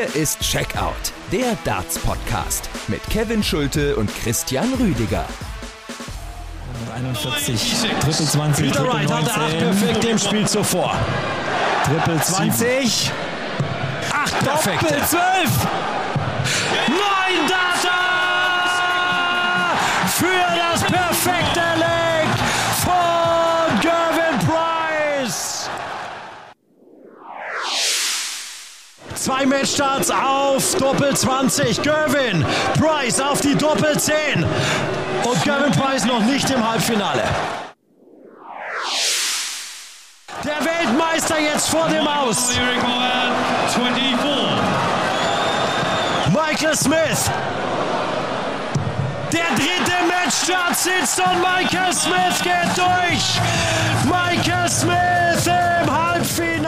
Hier ist Checkout, der Darts-Podcast mit Kevin Schulte und Christian Rüdiger. 41, Triple 20, Peter Triple Wright hatte 8 perfekt im Spiel zuvor. Triple 20, 8 perfekt. Doppel 12, 9 Data für Zwei Matchstarts auf Doppel 20. Gervin Price auf die Doppel 10. Und Gavin Price noch nicht im Halbfinale. Der Weltmeister jetzt vor dem Aus. Michael Smith. Der dritte Matchstart sitzt und Michael Smith geht durch. Michael Smith im Halbfinale.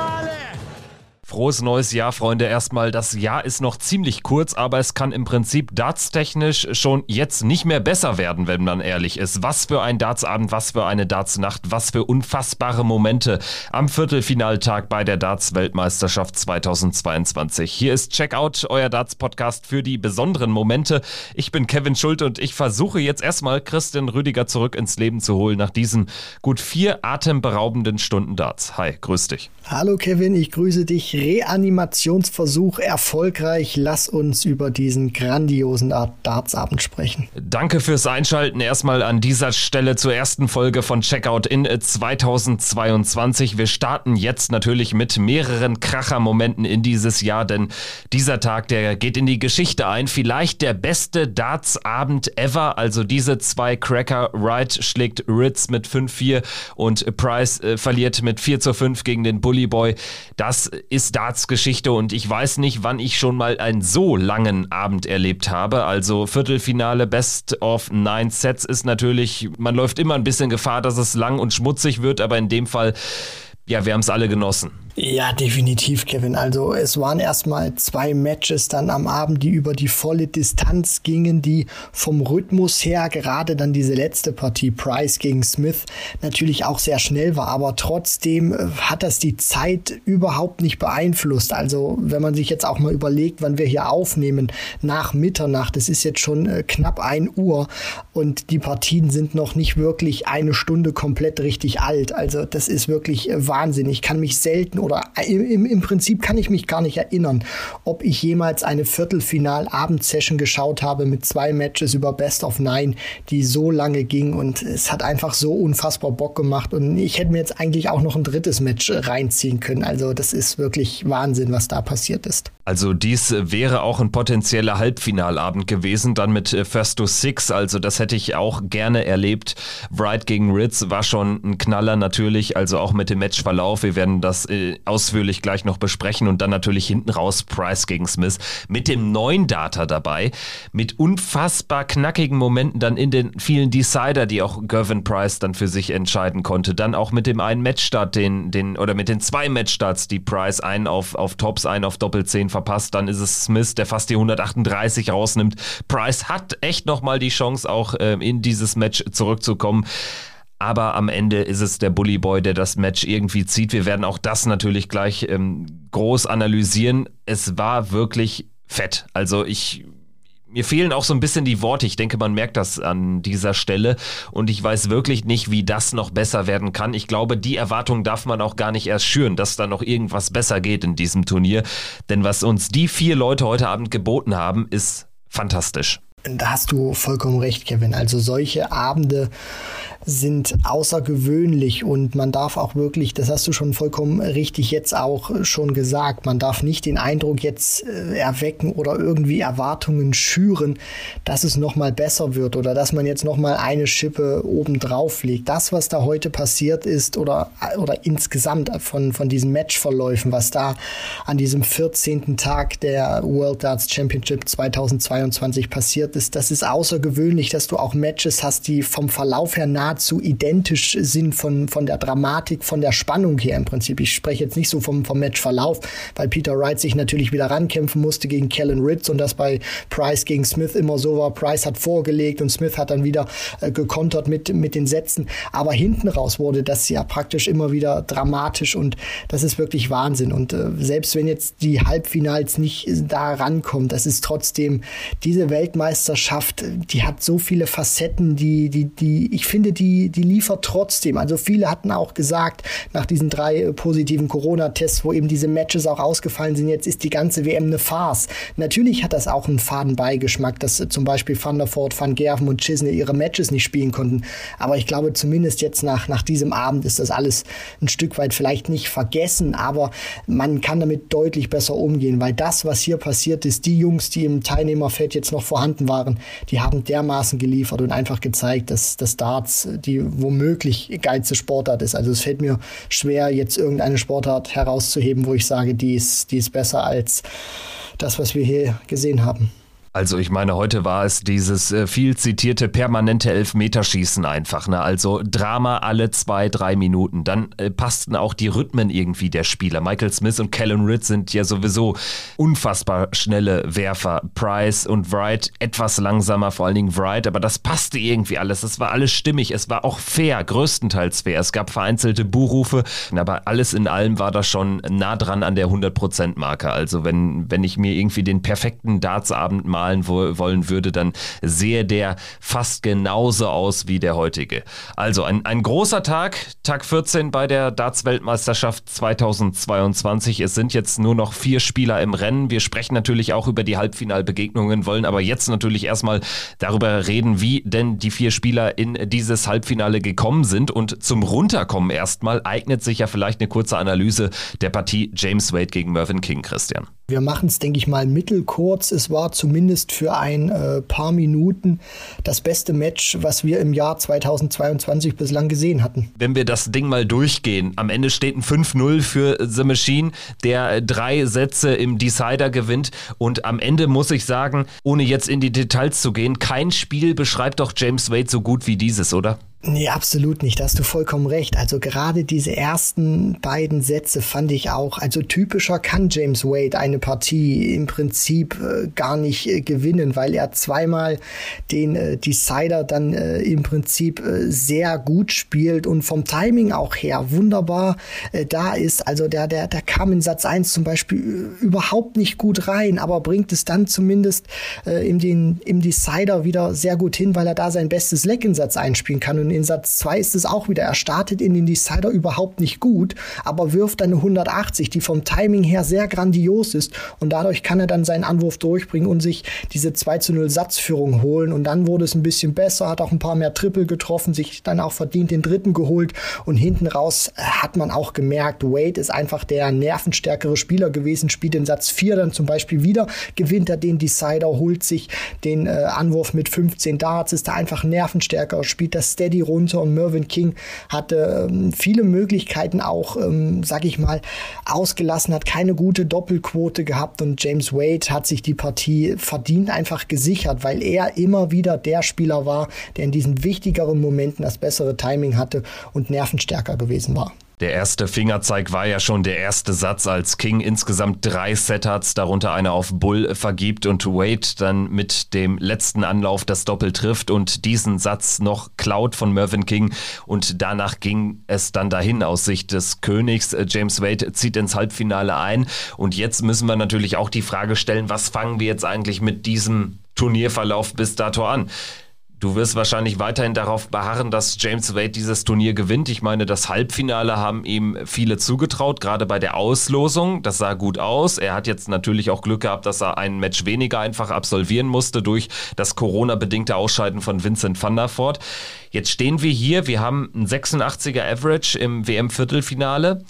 Frohes neues Jahr, Freunde. Erstmal, das Jahr ist noch ziemlich kurz, aber es kann im Prinzip dartstechnisch schon jetzt nicht mehr besser werden, wenn man ehrlich ist. Was für ein Dartsabend, was für eine Dartsnacht, was für unfassbare Momente am Viertelfinaltag bei der Darts-Weltmeisterschaft 2022. Hier ist Checkout, euer Darts-Podcast für die besonderen Momente. Ich bin Kevin Schulte und ich versuche jetzt erstmal Christian Rüdiger zurück ins Leben zu holen nach diesen gut vier atemberaubenden Stunden Darts. Hi, grüß dich. Hallo Kevin, ich grüße dich. Reanimationsversuch erfolgreich. Lass uns über diesen grandiosen Art Dartsabend sprechen. Danke fürs Einschalten. Erstmal an dieser Stelle zur ersten Folge von Checkout in 2022. Wir starten jetzt natürlich mit mehreren Kracher-Momenten in dieses Jahr, denn dieser Tag, der geht in die Geschichte ein. Vielleicht der beste Dartsabend ever. Also diese zwei Cracker. Wright schlägt Ritz mit 5-4 und Price äh, verliert mit 4 zu 5 gegen den Bully Boy. Das ist Darts-Geschichte und ich weiß nicht, wann ich schon mal einen so langen Abend erlebt habe. Also Viertelfinale Best of Nine Sets ist natürlich, man läuft immer ein bisschen Gefahr, dass es lang und schmutzig wird, aber in dem Fall, ja, wir haben es alle genossen. Ja, definitiv, Kevin. Also es waren erstmal zwei Matches dann am Abend, die über die volle Distanz gingen, die vom Rhythmus her, gerade dann diese letzte Partie, Price gegen Smith, natürlich auch sehr schnell war, aber trotzdem äh, hat das die Zeit überhaupt nicht beeinflusst. Also wenn man sich jetzt auch mal überlegt, wann wir hier aufnehmen, nach Mitternacht, es ist jetzt schon äh, knapp ein Uhr und die Partien sind noch nicht wirklich eine Stunde komplett richtig alt. Also das ist wirklich äh, Wahnsinn. Ich kann mich selten oder im, im Prinzip kann ich mich gar nicht erinnern, ob ich jemals eine Viertelfinal-Abendsession geschaut habe mit zwei Matches über Best of Nine, die so lange ging und es hat einfach so unfassbar Bock gemacht und ich hätte mir jetzt eigentlich auch noch ein drittes Match reinziehen können. Also das ist wirklich Wahnsinn, was da passiert ist. Also dies wäre auch ein potenzieller Halbfinalabend gewesen, dann mit äh, First to Six, also das hätte ich auch gerne erlebt. Wright gegen Ritz war schon ein Knaller natürlich, also auch mit dem Matchverlauf. Wir werden das äh, ausführlich gleich noch besprechen und dann natürlich hinten raus Price gegen Smith mit dem neuen Data dabei, mit unfassbar knackigen Momenten dann in den vielen Decider, die auch Gervin Price dann für sich entscheiden konnte. Dann auch mit dem einen Matchstart, den, den, oder mit den zwei Matchstarts, die Price einen auf, auf Tops, einen auf Doppel 10 verpasst. Dann ist es Smith, der fast die 138 rausnimmt. Price hat echt nochmal die Chance, auch äh, in dieses Match zurückzukommen. Aber am Ende ist es der Bully Boy, der das Match irgendwie zieht. Wir werden auch das natürlich gleich ähm, groß analysieren. Es war wirklich fett. Also ich mir fehlen auch so ein bisschen die Worte. Ich denke, man merkt das an dieser Stelle. Und ich weiß wirklich nicht, wie das noch besser werden kann. Ich glaube, die Erwartung darf man auch gar nicht erst schüren, dass da noch irgendwas besser geht in diesem Turnier. Denn was uns die vier Leute heute Abend geboten haben, ist fantastisch. Da hast du vollkommen recht, Kevin. Also solche Abende sind außergewöhnlich und man darf auch wirklich, das hast du schon vollkommen richtig jetzt auch schon gesagt, man darf nicht den Eindruck jetzt äh, erwecken oder irgendwie Erwartungen schüren, dass es nochmal besser wird oder dass man jetzt nochmal eine Schippe oben drauf legt. Das, was da heute passiert ist oder, oder insgesamt von, von diesen Matchverläufen, was da an diesem 14. Tag der World Darts Championship 2022 passiert ist. Das ist außergewöhnlich, dass du auch Matches hast, die vom Verlauf her nahezu identisch sind von, von der Dramatik, von der Spannung her im Prinzip. Ich spreche jetzt nicht so vom, vom Matchverlauf, weil Peter Wright sich natürlich wieder rankämpfen musste gegen Kellen Ritz und das bei Price gegen Smith immer so war. Price hat vorgelegt und Smith hat dann wieder äh, gekontert mit, mit den Sätzen. Aber hinten raus wurde das ja praktisch immer wieder dramatisch und das ist wirklich Wahnsinn. Und äh, selbst wenn jetzt die Halbfinals nicht da rankommen, das ist trotzdem diese Weltmeisterschaft, die hat so viele Facetten, die, die, die, ich finde, die, die liefert trotzdem. Also viele hatten auch gesagt, nach diesen drei äh, positiven Corona-Tests, wo eben diese Matches auch ausgefallen sind, jetzt ist die ganze WM eine Farce. Natürlich hat das auch einen faden Beigeschmack, dass äh, zum Beispiel Van der Voort, Van Gerven und Chisney ihre Matches nicht spielen konnten. Aber ich glaube, zumindest jetzt nach, nach diesem Abend ist das alles ein Stück weit vielleicht nicht vergessen, aber man kann damit deutlich besser umgehen, weil das, was hier passiert ist, die Jungs, die im Teilnehmerfeld jetzt noch vorhanden waren, die haben dermaßen geliefert und einfach gezeigt, dass das Darts die womöglich geilste Sportart ist. Also es fällt mir schwer, jetzt irgendeine Sportart herauszuheben, wo ich sage, die ist, die ist besser als das, was wir hier gesehen haben. Also ich meine, heute war es dieses äh, viel zitierte permanente Elfmeterschießen einfach. Ne? Also Drama alle zwei, drei Minuten. Dann äh, passten auch die Rhythmen irgendwie der Spieler. Michael Smith und Callum Ritt sind ja sowieso unfassbar schnelle Werfer. Price und Wright etwas langsamer, vor allen Dingen Wright, aber das passte irgendwie alles. Es war alles stimmig. Es war auch fair, größtenteils fair. Es gab vereinzelte Buhrufe, aber alles in allem war das schon nah dran an der 100%-Marke. Also wenn, wenn ich mir irgendwie den perfekten Dartsabend mal malen wo, wollen würde, dann sehe der fast genauso aus wie der heutige. Also ein, ein großer Tag, Tag 14 bei der Darts-Weltmeisterschaft 2022. Es sind jetzt nur noch vier Spieler im Rennen. Wir sprechen natürlich auch über die Halbfinalbegegnungen, wollen aber jetzt natürlich erstmal darüber reden, wie denn die vier Spieler in dieses Halbfinale gekommen sind. Und zum Runterkommen erstmal eignet sich ja vielleicht eine kurze Analyse der Partie James Wade gegen Mervyn King, Christian. Wir machen es, denke ich mal, mittelkurz. Es war zumindest für ein äh, paar Minuten das beste Match, was wir im Jahr 2022 bislang gesehen hatten. Wenn wir das Ding mal durchgehen, am Ende steht ein 5-0 für The Machine, der drei Sätze im Decider gewinnt. Und am Ende muss ich sagen, ohne jetzt in die Details zu gehen, kein Spiel beschreibt doch James Wade so gut wie dieses, oder? Nee, absolut nicht. Da hast du vollkommen recht. Also gerade diese ersten beiden Sätze fand ich auch, also typischer kann James Wade eine Partie im Prinzip äh, gar nicht äh, gewinnen, weil er zweimal den äh, Decider dann äh, im Prinzip äh, sehr gut spielt und vom Timing auch her wunderbar äh, da ist. Also der, der, der kam in Satz 1 zum Beispiel überhaupt nicht gut rein, aber bringt es dann zumindest im, den, im Decider wieder sehr gut hin, weil er da sein bestes Leck in Satz einspielen kann und in Satz 2 ist es auch wieder. Er startet in den Decider überhaupt nicht gut, aber wirft eine 180, die vom Timing her sehr grandios ist. Und dadurch kann er dann seinen Anwurf durchbringen und sich diese 2 zu 0 Satzführung holen. Und dann wurde es ein bisschen besser, hat auch ein paar mehr Triple getroffen, sich dann auch verdient den dritten geholt. Und hinten raus äh, hat man auch gemerkt, Wade ist einfach der nervenstärkere Spieler gewesen, spielt den Satz 4 dann zum Beispiel wieder, gewinnt er den Decider, holt sich den äh, Anwurf mit 15 Darts, ist da einfach nervenstärker, spielt das Steady runter und Mervyn King hatte ähm, viele Möglichkeiten auch, ähm, sag ich mal, ausgelassen, hat keine gute Doppelquote gehabt und James Wade hat sich die Partie verdient einfach gesichert, weil er immer wieder der Spieler war, der in diesen wichtigeren Momenten das bessere Timing hatte und nervenstärker gewesen war. Der erste Fingerzeig war ja schon der erste Satz, als King insgesamt drei Setups, darunter eine auf Bull, vergibt und Wade dann mit dem letzten Anlauf das Doppel trifft und diesen Satz noch klaut von Mervyn King und danach ging es dann dahin aus Sicht des Königs. James Wade zieht ins Halbfinale ein und jetzt müssen wir natürlich auch die Frage stellen, was fangen wir jetzt eigentlich mit diesem Turnierverlauf bis dato an? Du wirst wahrscheinlich weiterhin darauf beharren, dass James Wade dieses Turnier gewinnt. Ich meine, das Halbfinale haben ihm viele zugetraut, gerade bei der Auslosung. Das sah gut aus. Er hat jetzt natürlich auch Glück gehabt, dass er ein Match weniger einfach absolvieren musste durch das Corona-bedingte Ausscheiden von Vincent van der Voort. Jetzt stehen wir hier. Wir haben ein 86er Average im WM-Viertelfinale.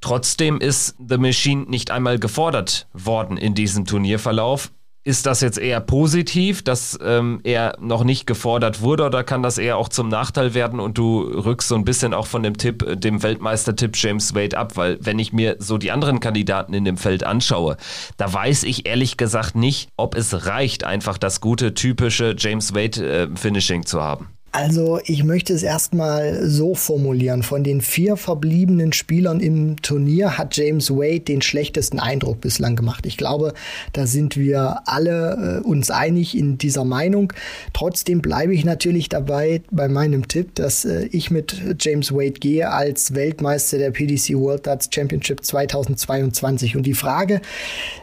Trotzdem ist The Machine nicht einmal gefordert worden in diesem Turnierverlauf. Ist das jetzt eher positiv, dass ähm, er noch nicht gefordert wurde oder kann das eher auch zum Nachteil werden und du rückst so ein bisschen auch von dem Tipp, äh, dem Weltmeister-Tipp James Wade ab? Weil wenn ich mir so die anderen Kandidaten in dem Feld anschaue, da weiß ich ehrlich gesagt nicht, ob es reicht, einfach das gute, typische James Wade-Finishing äh, zu haben. Also ich möchte es erstmal so formulieren. Von den vier verbliebenen Spielern im Turnier hat James Wade den schlechtesten Eindruck bislang gemacht. Ich glaube, da sind wir alle äh, uns einig in dieser Meinung. Trotzdem bleibe ich natürlich dabei bei meinem Tipp, dass äh, ich mit James Wade gehe als Weltmeister der PDC World Darts Championship 2022. Und die Frage,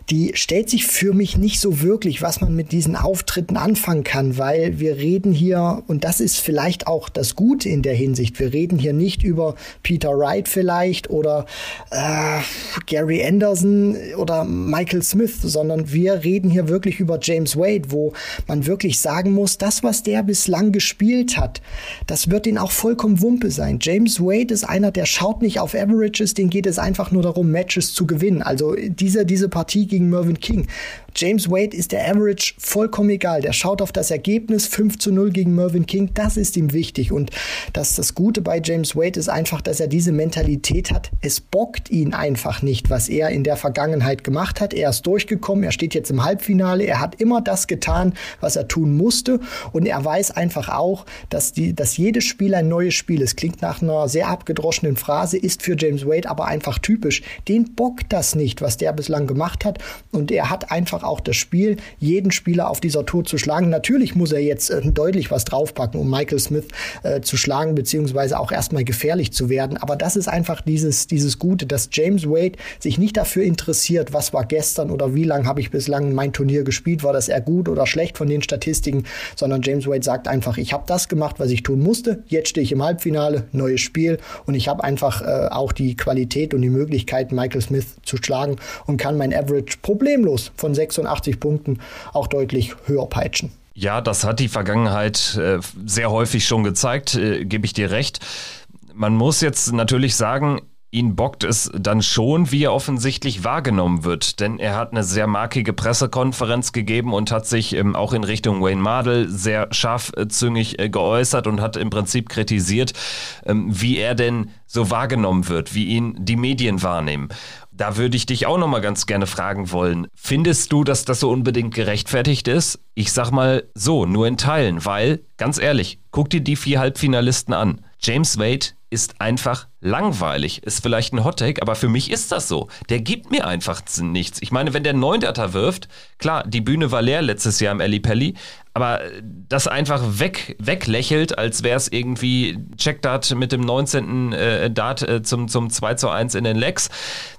die stellt sich für mich nicht so wirklich, was man mit diesen Auftritten anfangen kann, weil wir reden hier, und das ist vielleicht auch das Gute in der Hinsicht. Wir reden hier nicht über Peter Wright vielleicht oder äh, Gary Anderson oder Michael Smith, sondern wir reden hier wirklich über James Wade, wo man wirklich sagen muss, das, was der bislang gespielt hat, das wird ihn auch vollkommen Wumpe sein. James Wade ist einer, der schaut nicht auf Averages, den geht es einfach nur darum, Matches zu gewinnen. Also diese, diese Partie gegen Mervyn King James Wade ist der Average vollkommen egal. Der schaut auf das Ergebnis 5 zu 0 gegen Mervyn King. Das ist ihm wichtig. Und das, das Gute bei James Wade ist einfach, dass er diese Mentalität hat. Es bockt ihn einfach nicht, was er in der Vergangenheit gemacht hat. Er ist durchgekommen. Er steht jetzt im Halbfinale. Er hat immer das getan, was er tun musste. Und er weiß einfach auch, dass, die, dass jedes Spiel ein neues Spiel ist. Klingt nach einer sehr abgedroschenen Phrase, ist für James Wade aber einfach typisch. Den bockt das nicht, was der bislang gemacht hat. Und er hat einfach auch das Spiel, jeden Spieler auf dieser Tour zu schlagen. Natürlich muss er jetzt äh, deutlich was draufpacken, um Michael Smith äh, zu schlagen, beziehungsweise auch erstmal gefährlich zu werden. Aber das ist einfach dieses, dieses Gute, dass James Wade sich nicht dafür interessiert, was war gestern oder wie lange habe ich bislang mein Turnier gespielt, war das eher gut oder schlecht von den Statistiken, sondern James Wade sagt einfach, ich habe das gemacht, was ich tun musste. Jetzt stehe ich im Halbfinale, neues Spiel und ich habe einfach äh, auch die Qualität und die Möglichkeit, Michael Smith zu schlagen und kann mein Average problemlos von 6 86 Punkten auch deutlich höher peitschen. Ja, das hat die Vergangenheit äh, sehr häufig schon gezeigt, äh, gebe ich dir recht. Man muss jetzt natürlich sagen, ihn bockt es dann schon, wie er offensichtlich wahrgenommen wird. Denn er hat eine sehr markige Pressekonferenz gegeben und hat sich ähm, auch in Richtung Wayne Mardell sehr scharfzüngig äh, geäußert und hat im Prinzip kritisiert, ähm, wie er denn so wahrgenommen wird, wie ihn die Medien wahrnehmen. Da würde ich dich auch noch mal ganz gerne fragen wollen. Findest du, dass das so unbedingt gerechtfertigt ist? Ich sag mal so, nur in Teilen, weil, ganz ehrlich, guck dir die vier Halbfinalisten an. James Wade ist einfach langweilig. Ist vielleicht ein Hottake, aber für mich ist das so. Der gibt mir einfach nichts. Ich meine, wenn der Neundater wirft, klar, die Bühne war leer letztes Jahr im Ali Pelli, aber das einfach weg, weglächelt, als wäre es irgendwie Checkdart mit dem 19. Äh, Dart äh, zum, zum 2 zu 1 in den Legs,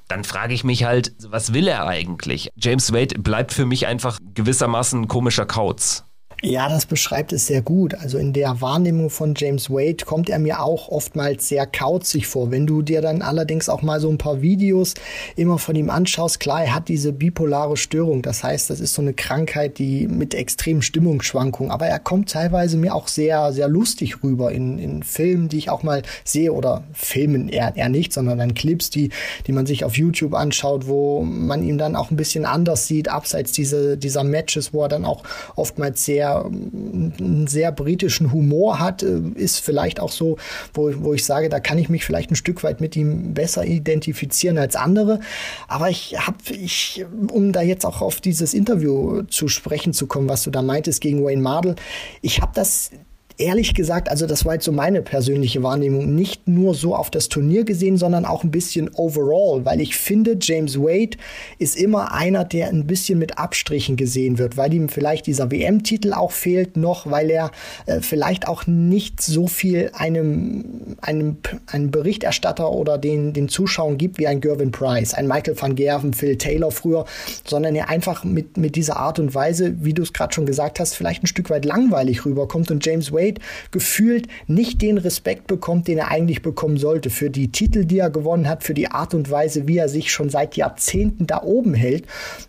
dann frage ich mich halt, was will er eigentlich? James Wade bleibt für mich einfach gewissermaßen ein komischer Kauz. Ja, das beschreibt es sehr gut. Also in der Wahrnehmung von James Wade kommt er mir auch oftmals sehr kauzig vor. Wenn du dir dann allerdings auch mal so ein paar Videos immer von ihm anschaust, klar, er hat diese bipolare Störung. Das heißt, das ist so eine Krankheit, die mit extremen Stimmungsschwankungen. Aber er kommt teilweise mir auch sehr, sehr lustig rüber in, in Filmen, die ich auch mal sehe oder Filmen eher, eher nicht, sondern dann Clips, die, die man sich auf YouTube anschaut, wo man ihn dann auch ein bisschen anders sieht, abseits diese, dieser Matches, wo er dann auch oftmals sehr der einen sehr britischen Humor hat, äh, ist vielleicht auch so, wo, wo ich sage, da kann ich mich vielleicht ein Stück weit mit ihm besser identifizieren als andere. Aber ich habe, ich, um da jetzt auch auf dieses Interview zu sprechen zu kommen, was du da meintest gegen Wayne Mardell, ich habe das ehrlich gesagt, also das war jetzt so meine persönliche Wahrnehmung, nicht nur so auf das Turnier gesehen, sondern auch ein bisschen overall, weil ich finde, James Wade ist immer einer, der ein bisschen mit Abstrichen gesehen wird, weil ihm vielleicht dieser WM-Titel auch fehlt noch, weil er äh, vielleicht auch nicht so viel einem, einem, einem Berichterstatter oder den, den Zuschauern gibt wie ein Gervin Price, ein Michael van Gerven, Phil Taylor früher, sondern er einfach mit, mit dieser Art und Weise, wie du es gerade schon gesagt hast, vielleicht ein Stück weit langweilig rüberkommt. Und James Wade Wade gefühlt nicht den Respekt bekommt, den er eigentlich bekommen sollte für die Titel, die er gewonnen hat, für die Art und Weise, wie er sich schon seit Jahrzehnten da oben hält.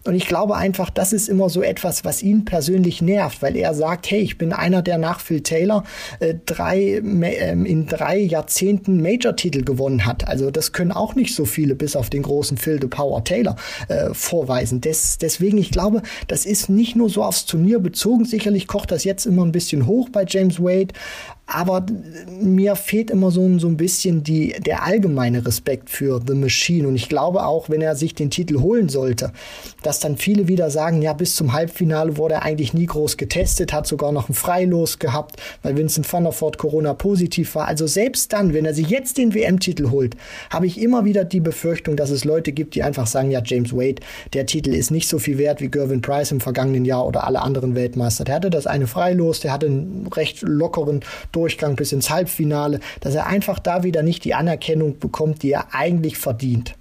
Und ich glaube einfach, das ist immer so etwas, was ihn persönlich nervt, weil er sagt, hey, ich bin einer, der nach Phil Taylor äh, drei, äh, in drei Jahrzehnten Major-Titel gewonnen hat. Also das können auch nicht so viele, bis auf den großen Phil de Power Taylor, äh, vorweisen. Des, deswegen, ich glaube, das ist nicht nur so aufs Turnier bezogen. Sicherlich kocht das jetzt immer ein bisschen hoch bei James Wade, weight. Aber mir fehlt immer so, so ein bisschen die, der allgemeine Respekt für The Machine. Und ich glaube auch, wenn er sich den Titel holen sollte, dass dann viele wieder sagen, ja, bis zum Halbfinale wurde er eigentlich nie groß getestet, hat sogar noch ein Freilos gehabt, weil Vincent van der Voort Corona positiv war. Also selbst dann, wenn er sich jetzt den WM-Titel holt, habe ich immer wieder die Befürchtung, dass es Leute gibt, die einfach sagen, ja, James Wade, der Titel ist nicht so viel wert wie Gervin Price im vergangenen Jahr oder alle anderen Weltmeister. Der hatte das eine Freilos, der hatte einen recht lockeren Durchgang bis ins Halbfinale, dass er einfach da wieder nicht die Anerkennung bekommt, die er eigentlich verdient.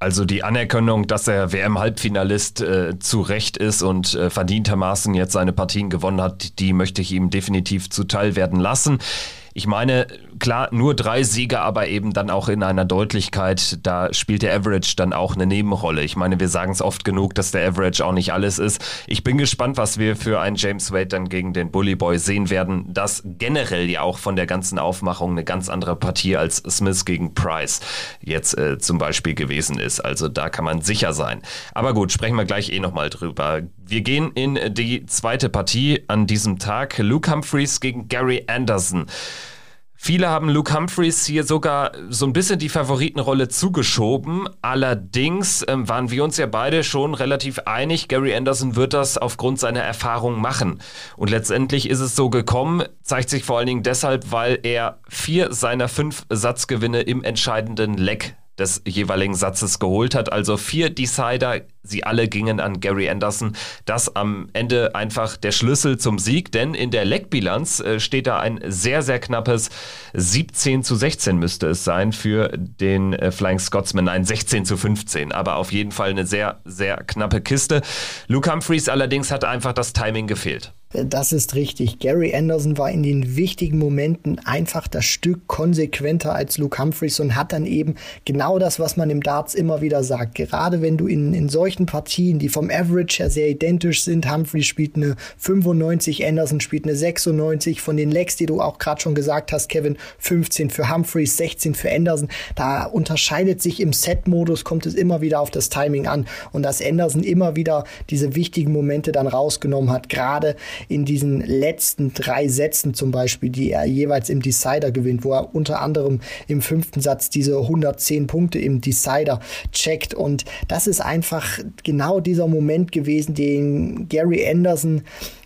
Also die Anerkennung, dass er WM-Halbfinalist äh, zu Recht ist und äh, verdientermaßen jetzt seine Partien gewonnen hat, die möchte ich ihm definitiv zuteil werden lassen. Ich meine, klar, nur drei Siege, aber eben dann auch in einer Deutlichkeit, da spielt der Average dann auch eine Nebenrolle. Ich meine, wir sagen es oft genug, dass der Average auch nicht alles ist. Ich bin gespannt, was wir für einen James Wade dann gegen den Bully Boy sehen werden. Das generell ja auch von der ganzen Aufmachung eine ganz andere Partie als Smith gegen Price jetzt äh, zum Beispiel gewesen ist. Also da kann man sicher sein. Aber gut, sprechen wir gleich eh nochmal drüber. Wir gehen in die zweite Partie an diesem Tag. Luke Humphreys gegen Gary Anderson. Viele haben Luke Humphreys hier sogar so ein bisschen die Favoritenrolle zugeschoben. Allerdings ähm, waren wir uns ja beide schon relativ einig, Gary Anderson wird das aufgrund seiner Erfahrung machen. Und letztendlich ist es so gekommen, zeigt sich vor allen Dingen deshalb, weil er vier seiner fünf Satzgewinne im entscheidenden Leck des jeweiligen Satzes geholt hat. Also vier Decider, sie alle gingen an Gary Anderson. Das am Ende einfach der Schlüssel zum Sieg, denn in der Leckbilanz äh, steht da ein sehr, sehr knappes 17 zu 16 müsste es sein für den äh, Flying Scotsman. Nein, 16 zu 15, aber auf jeden Fall eine sehr, sehr knappe Kiste. Luke Humphreys allerdings hat einfach das Timing gefehlt. Das ist richtig. Gary Anderson war in den wichtigen Momenten einfach das Stück konsequenter als Luke Humphreys und hat dann eben genau das, was man im Darts immer wieder sagt. Gerade wenn du in, in solchen Partien, die vom Average her sehr identisch sind, Humphreys spielt eine 95, Anderson spielt eine 96, von den Legs, die du auch gerade schon gesagt hast, Kevin, 15 für Humphreys, 16 für Anderson. Da unterscheidet sich im Set-Modus, kommt es immer wieder auf das Timing an und dass Anderson immer wieder diese wichtigen Momente dann rausgenommen hat, gerade in diesen letzten drei Sätzen zum Beispiel, die er jeweils im Decider gewinnt, wo er unter anderem im fünften Satz diese 110 Punkte im Decider checkt. Und das ist einfach genau dieser Moment gewesen, den Gary Anderson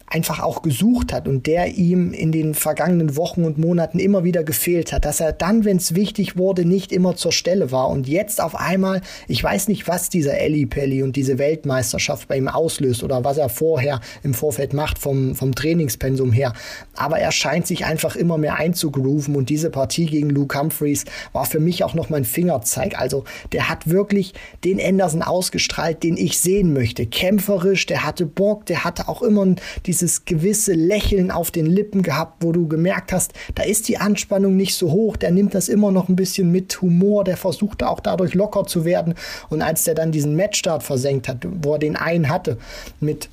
einfach auch gesucht hat und der ihm in den vergangenen Wochen und Monaten immer wieder gefehlt hat, dass er dann, wenn es wichtig wurde, nicht immer zur Stelle war. Und jetzt auf einmal, ich weiß nicht, was dieser Ellie Pelli und diese Weltmeisterschaft bei ihm auslöst oder was er vorher im Vorfeld macht vom, vom Trainingspensum her, aber er scheint sich einfach immer mehr einzugrooven und diese Partie gegen Luke Humphreys war für mich auch noch mein Fingerzeig, also der hat wirklich den Anderson ausgestrahlt, den ich sehen möchte, kämpferisch, der hatte Bock, der hatte auch immer die dieses gewisse Lächeln auf den Lippen gehabt, wo du gemerkt hast, da ist die Anspannung nicht so hoch, der nimmt das immer noch ein bisschen mit Humor, der versucht auch dadurch locker zu werden. Und als der dann diesen Matchstart versenkt hat, wo er den einen hatte mit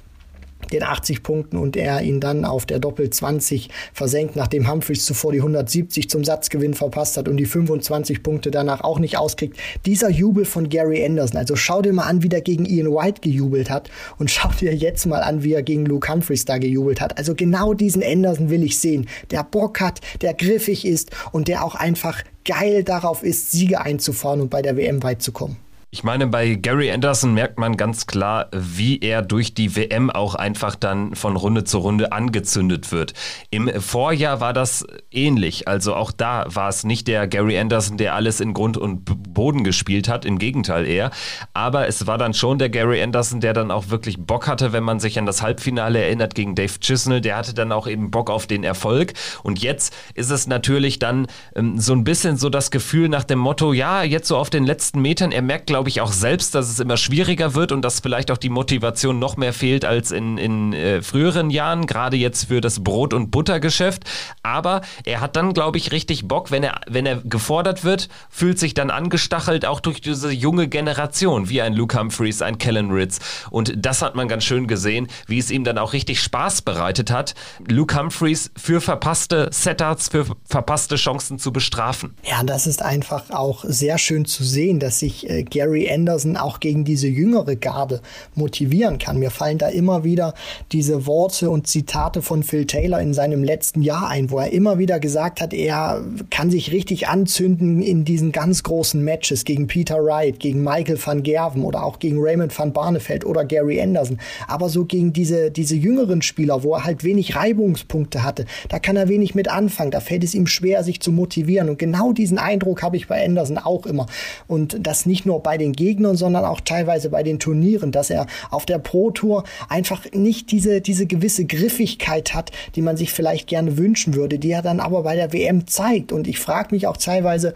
den 80 Punkten und er ihn dann auf der Doppel 20 versenkt, nachdem Humphreys zuvor die 170 zum Satzgewinn verpasst hat und die 25 Punkte danach auch nicht auskriegt. Dieser Jubel von Gary Anderson, also schau dir mal an, wie der gegen Ian White gejubelt hat und schau dir jetzt mal an, wie er gegen Luke Humphreys da gejubelt hat. Also genau diesen Anderson will ich sehen, der Bock hat, der griffig ist und der auch einfach geil darauf ist, Siege einzufahren und bei der WM weit zu kommen. Ich meine, bei Gary Anderson merkt man ganz klar, wie er durch die WM auch einfach dann von Runde zu Runde angezündet wird. Im Vorjahr war das ähnlich. Also auch da war es nicht der Gary Anderson, der alles in Grund und Boden gespielt hat. Im Gegenteil eher. Aber es war dann schon der Gary Anderson, der dann auch wirklich Bock hatte, wenn man sich an das Halbfinale erinnert gegen Dave Chisnell. Der hatte dann auch eben Bock auf den Erfolg. Und jetzt ist es natürlich dann ähm, so ein bisschen so das Gefühl nach dem Motto, ja, jetzt so auf den letzten Metern, er merkt, glaube glaube ich, auch selbst, dass es immer schwieriger wird und dass vielleicht auch die Motivation noch mehr fehlt als in, in äh, früheren Jahren, gerade jetzt für das Brot- und Buttergeschäft. Aber er hat dann, glaube ich, richtig Bock, wenn er, wenn er gefordert wird, fühlt sich dann angestachelt, auch durch diese junge Generation, wie ein Luke Humphreys, ein Kellen Ritz. Und das hat man ganz schön gesehen, wie es ihm dann auch richtig Spaß bereitet hat, Luke Humphreys für verpasste Setups, für verpasste Chancen zu bestrafen. Ja, das ist einfach auch sehr schön zu sehen, dass sich äh, Gary Anderson auch gegen diese jüngere Garde motivieren kann. Mir fallen da immer wieder diese Worte und Zitate von Phil Taylor in seinem letzten Jahr ein, wo er immer wieder gesagt hat, er kann sich richtig anzünden in diesen ganz großen Matches gegen Peter Wright, gegen Michael van Gerven oder auch gegen Raymond van Barneveld oder Gary Anderson. Aber so gegen diese, diese jüngeren Spieler, wo er halt wenig Reibungspunkte hatte, da kann er wenig mit anfangen. Da fällt es ihm schwer, sich zu motivieren. Und genau diesen Eindruck habe ich bei Anderson auch immer. Und das nicht nur bei den Gegnern, sondern auch teilweise bei den Turnieren, dass er auf der Pro Tour einfach nicht diese, diese gewisse Griffigkeit hat, die man sich vielleicht gerne wünschen würde, die er dann aber bei der WM zeigt. Und ich frage mich auch teilweise,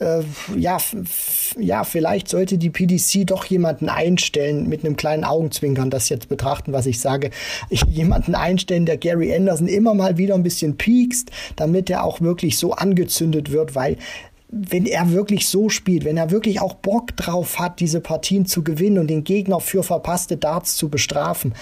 äh, ja, ja, vielleicht sollte die PDC doch jemanden einstellen, mit einem kleinen Augenzwinkern das jetzt betrachten, was ich sage, jemanden einstellen, der Gary Anderson immer mal wieder ein bisschen piekst, damit er auch wirklich so angezündet wird, weil wenn er wirklich so spielt, wenn er wirklich auch Bock drauf hat, diese Partien zu gewinnen und den Gegner für verpasste Darts zu bestrafen,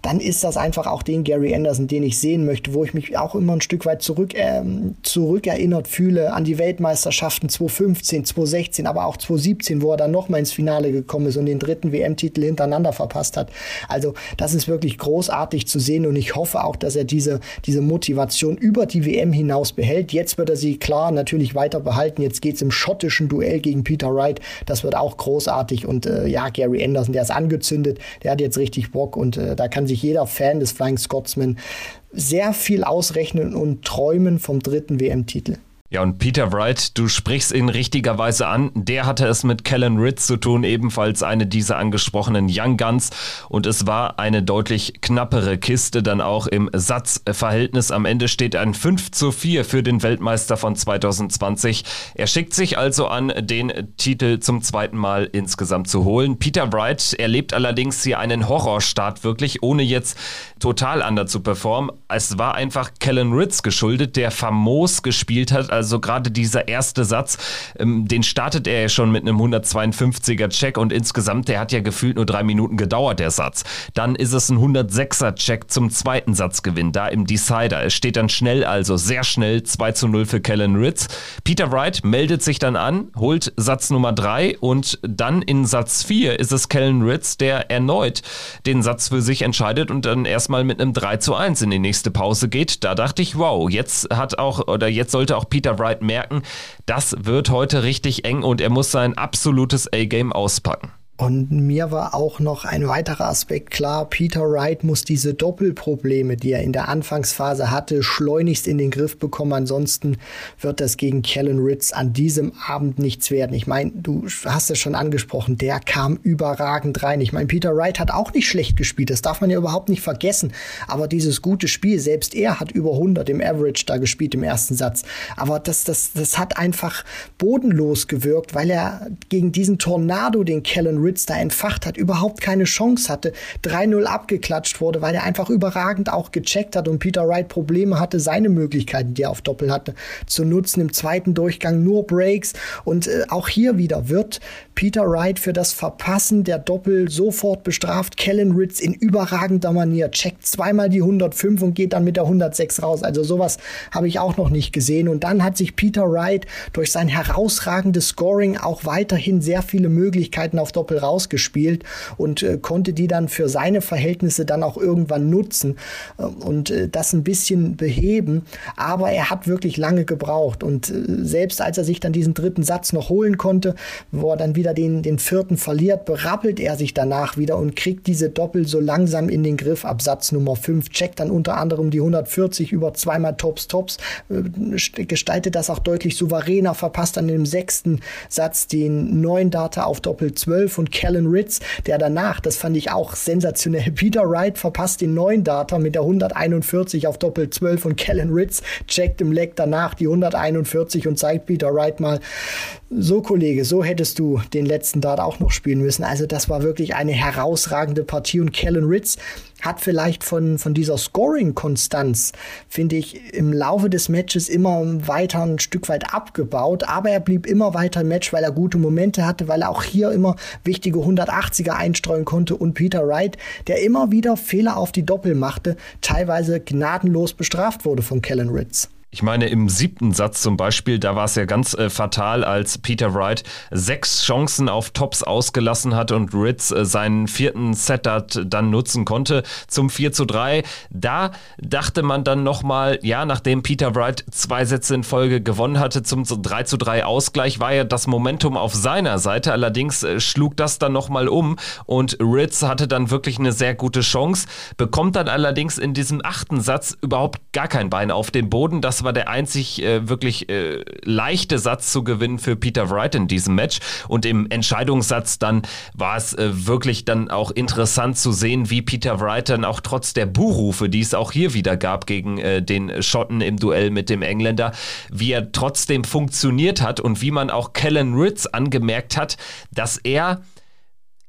dann ist das einfach auch den Gary Anderson, den ich sehen möchte, wo ich mich auch immer ein Stück weit zurück, äh, zurückerinnert fühle an die Weltmeisterschaften 2015, 2016, aber auch 2017, wo er dann nochmal ins Finale gekommen ist und den dritten WM-Titel hintereinander verpasst hat. Also das ist wirklich großartig zu sehen und ich hoffe auch, dass er diese, diese Motivation über die WM hinaus behält. Jetzt wird er sie klar natürlich weiter behalten Jetzt geht es im schottischen Duell gegen Peter Wright. Das wird auch großartig. Und äh, ja, Gary Anderson, der ist angezündet. Der hat jetzt richtig Bock. Und äh, da kann sich jeder Fan des Flying Scotsman sehr viel ausrechnen und träumen vom dritten WM-Titel. Ja, und Peter Wright, du sprichst ihn richtigerweise an. Der hatte es mit Kellen Ritz zu tun, ebenfalls eine dieser angesprochenen Young Guns. Und es war eine deutlich knappere Kiste, dann auch im Satzverhältnis. Am Ende steht ein 5 zu 4 für den Weltmeister von 2020. Er schickt sich also an, den Titel zum zweiten Mal insgesamt zu holen. Peter Wright erlebt allerdings hier einen Horrorstart wirklich, ohne jetzt total anders zu performen. Es war einfach Kellen Ritz geschuldet, der famos gespielt hat also gerade dieser erste Satz, ähm, den startet er ja schon mit einem 152er Check und insgesamt, der hat ja gefühlt nur drei Minuten gedauert, der Satz. Dann ist es ein 106er Check zum zweiten Satzgewinn, da im Decider. Es steht dann schnell, also sehr schnell 2 zu 0 für Kellen Ritz. Peter Wright meldet sich dann an, holt Satz Nummer 3 und dann in Satz 4 ist es Kellen Ritz, der erneut den Satz für sich entscheidet und dann erstmal mit einem 3 zu 1 in die nächste Pause geht. Da dachte ich, wow, jetzt hat auch, oder jetzt sollte auch Peter Peter Wright merken, das wird heute richtig eng und er muss sein absolutes A-Game auspacken. Und mir war auch noch ein weiterer Aspekt klar, Peter Wright muss diese Doppelprobleme, die er in der Anfangsphase hatte, schleunigst in den Griff bekommen. Ansonsten wird das gegen Kellen Ritz an diesem Abend nichts werden. Ich meine, du hast es schon angesprochen, der kam überragend rein. Ich meine, Peter Wright hat auch nicht schlecht gespielt, das darf man ja überhaupt nicht vergessen. Aber dieses gute Spiel, selbst er hat über 100 im Average da gespielt im ersten Satz. Aber das, das, das hat einfach bodenlos gewirkt, weil er gegen diesen Tornado, den Kellen Ritz Ritz da entfacht hat, überhaupt keine Chance hatte, 3-0 abgeklatscht wurde, weil er einfach überragend auch gecheckt hat und Peter Wright Probleme hatte, seine Möglichkeiten, die er auf Doppel hatte, zu nutzen. Im zweiten Durchgang nur Breaks und äh, auch hier wieder wird Peter Wright für das Verpassen der Doppel sofort bestraft. Kellen Ritz in überragender Manier checkt zweimal die 105 und geht dann mit der 106 raus. Also sowas habe ich auch noch nicht gesehen. Und dann hat sich Peter Wright durch sein herausragendes Scoring auch weiterhin sehr viele Möglichkeiten auf Doppel rausgespielt und äh, konnte die dann für seine Verhältnisse dann auch irgendwann nutzen äh, und äh, das ein bisschen beheben. Aber er hat wirklich lange gebraucht und äh, selbst als er sich dann diesen dritten Satz noch holen konnte, wo er dann wieder den, den vierten verliert, berappelt er sich danach wieder und kriegt diese Doppel so langsam in den Griff ab Satz Nummer 5, checkt dann unter anderem die 140 über zweimal Tops, Tops, äh, gestaltet das auch deutlich souveräner, verpasst dann im sechsten Satz den neuen Data auf Doppel 12 von Kellen Ritz, der danach, das fand ich auch sensationell, Peter Wright verpasst den neuen Data mit der 141 auf Doppel 12 und Kellen Ritz checkt im Leck danach die 141 und zeigt Peter Wright mal, so Kollege, so hättest du den letzten Dart auch noch spielen müssen. Also das war wirklich eine herausragende Partie und Kellen Ritz hat vielleicht von, von dieser Scoring-Konstanz, finde ich, im Laufe des Matches immer weiter ein Stück weit abgebaut, aber er blieb immer weiter im Match, weil er gute Momente hatte, weil er auch hier immer wichtige 180er einstreuen konnte und Peter Wright, der immer wieder Fehler auf die Doppel machte, teilweise gnadenlos bestraft wurde von Kellen Ritz. Ich meine, im siebten Satz zum Beispiel, da war es ja ganz äh, fatal, als Peter Wright sechs Chancen auf Tops ausgelassen hat und Ritz äh, seinen vierten Setup dann nutzen konnte zum 4 zu 3. Da dachte man dann nochmal, ja, nachdem Peter Wright zwei Sätze in Folge gewonnen hatte zum 3 zu 3 Ausgleich, war ja das Momentum auf seiner Seite. Allerdings äh, schlug das dann nochmal um und Ritz hatte dann wirklich eine sehr gute Chance, bekommt dann allerdings in diesem achten Satz überhaupt gar kein Bein auf den Boden. Das war der einzig äh, wirklich äh, leichte Satz zu gewinnen für Peter Wright in diesem Match. Und im Entscheidungssatz dann war es äh, wirklich dann auch interessant zu sehen, wie Peter Wright dann auch trotz der Buhrufe, die es auch hier wieder gab gegen äh, den Schotten im Duell mit dem Engländer, wie er trotzdem funktioniert hat und wie man auch Kellen Ritz angemerkt hat, dass er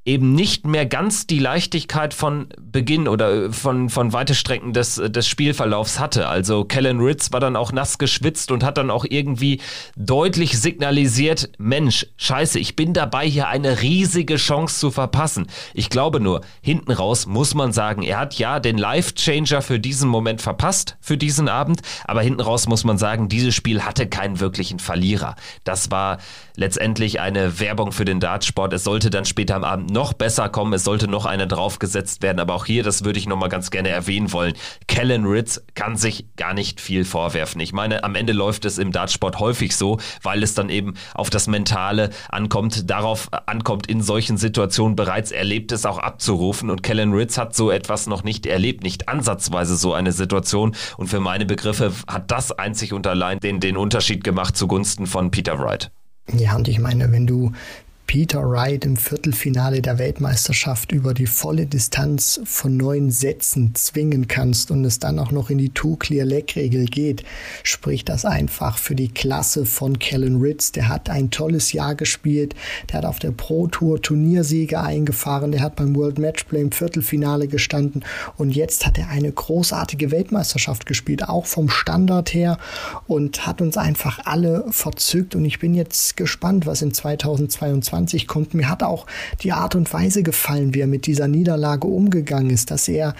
eben nicht mehr ganz die Leichtigkeit von Beginn oder äh, von, von weite Strecken des, des Spielverlaufs hatte. Also Kellen Ritz war dann auch nass geschwitzt und hat dann auch irgendwie deutlich signalisiert, Mensch, scheiße, ich bin dabei, hier eine riesige Chance zu verpassen. Ich glaube nur, hinten raus muss man sagen, er hat ja den Life-Changer für diesen Moment verpasst, für diesen Abend, aber hinten raus muss man sagen, dieses Spiel hatte keinen wirklichen Verlierer. Das war letztendlich eine Werbung für den Dartsport. Es sollte dann später am Abend noch besser kommen. Es sollte noch eine draufgesetzt werden. Aber auch hier, das würde ich nochmal ganz gerne erwähnen wollen. Kellen Ritz kann sich gar nicht viel vorwerfen. Ich meine, am Ende läuft es im Dartsport häufig so, weil es dann eben auf das Mentale ankommt, darauf ankommt, in solchen Situationen bereits Erlebtes auch abzurufen. Und Kellen Ritz hat so etwas noch nicht erlebt, nicht ansatzweise so eine Situation. Und für meine Begriffe hat das einzig und allein den, den Unterschied gemacht zugunsten von Peter Wright. Ja, und ich meine, wenn du Peter Wright im Viertelfinale der Weltmeisterschaft über die volle Distanz von neun Sätzen zwingen kannst und es dann auch noch in die Two-Clear-Leg-Regel geht, spricht das einfach für die Klasse von Kellen Ritz. Der hat ein tolles Jahr gespielt, der hat auf der Pro Tour Turniersiege eingefahren, der hat beim World Matchplay im Viertelfinale gestanden und jetzt hat er eine großartige Weltmeisterschaft gespielt, auch vom Standard her und hat uns einfach alle verzückt und ich bin jetzt gespannt, was in 2022 2020 kommt. Mir hat auch die Art und Weise gefallen, wie er mit dieser Niederlage umgegangen ist, dass er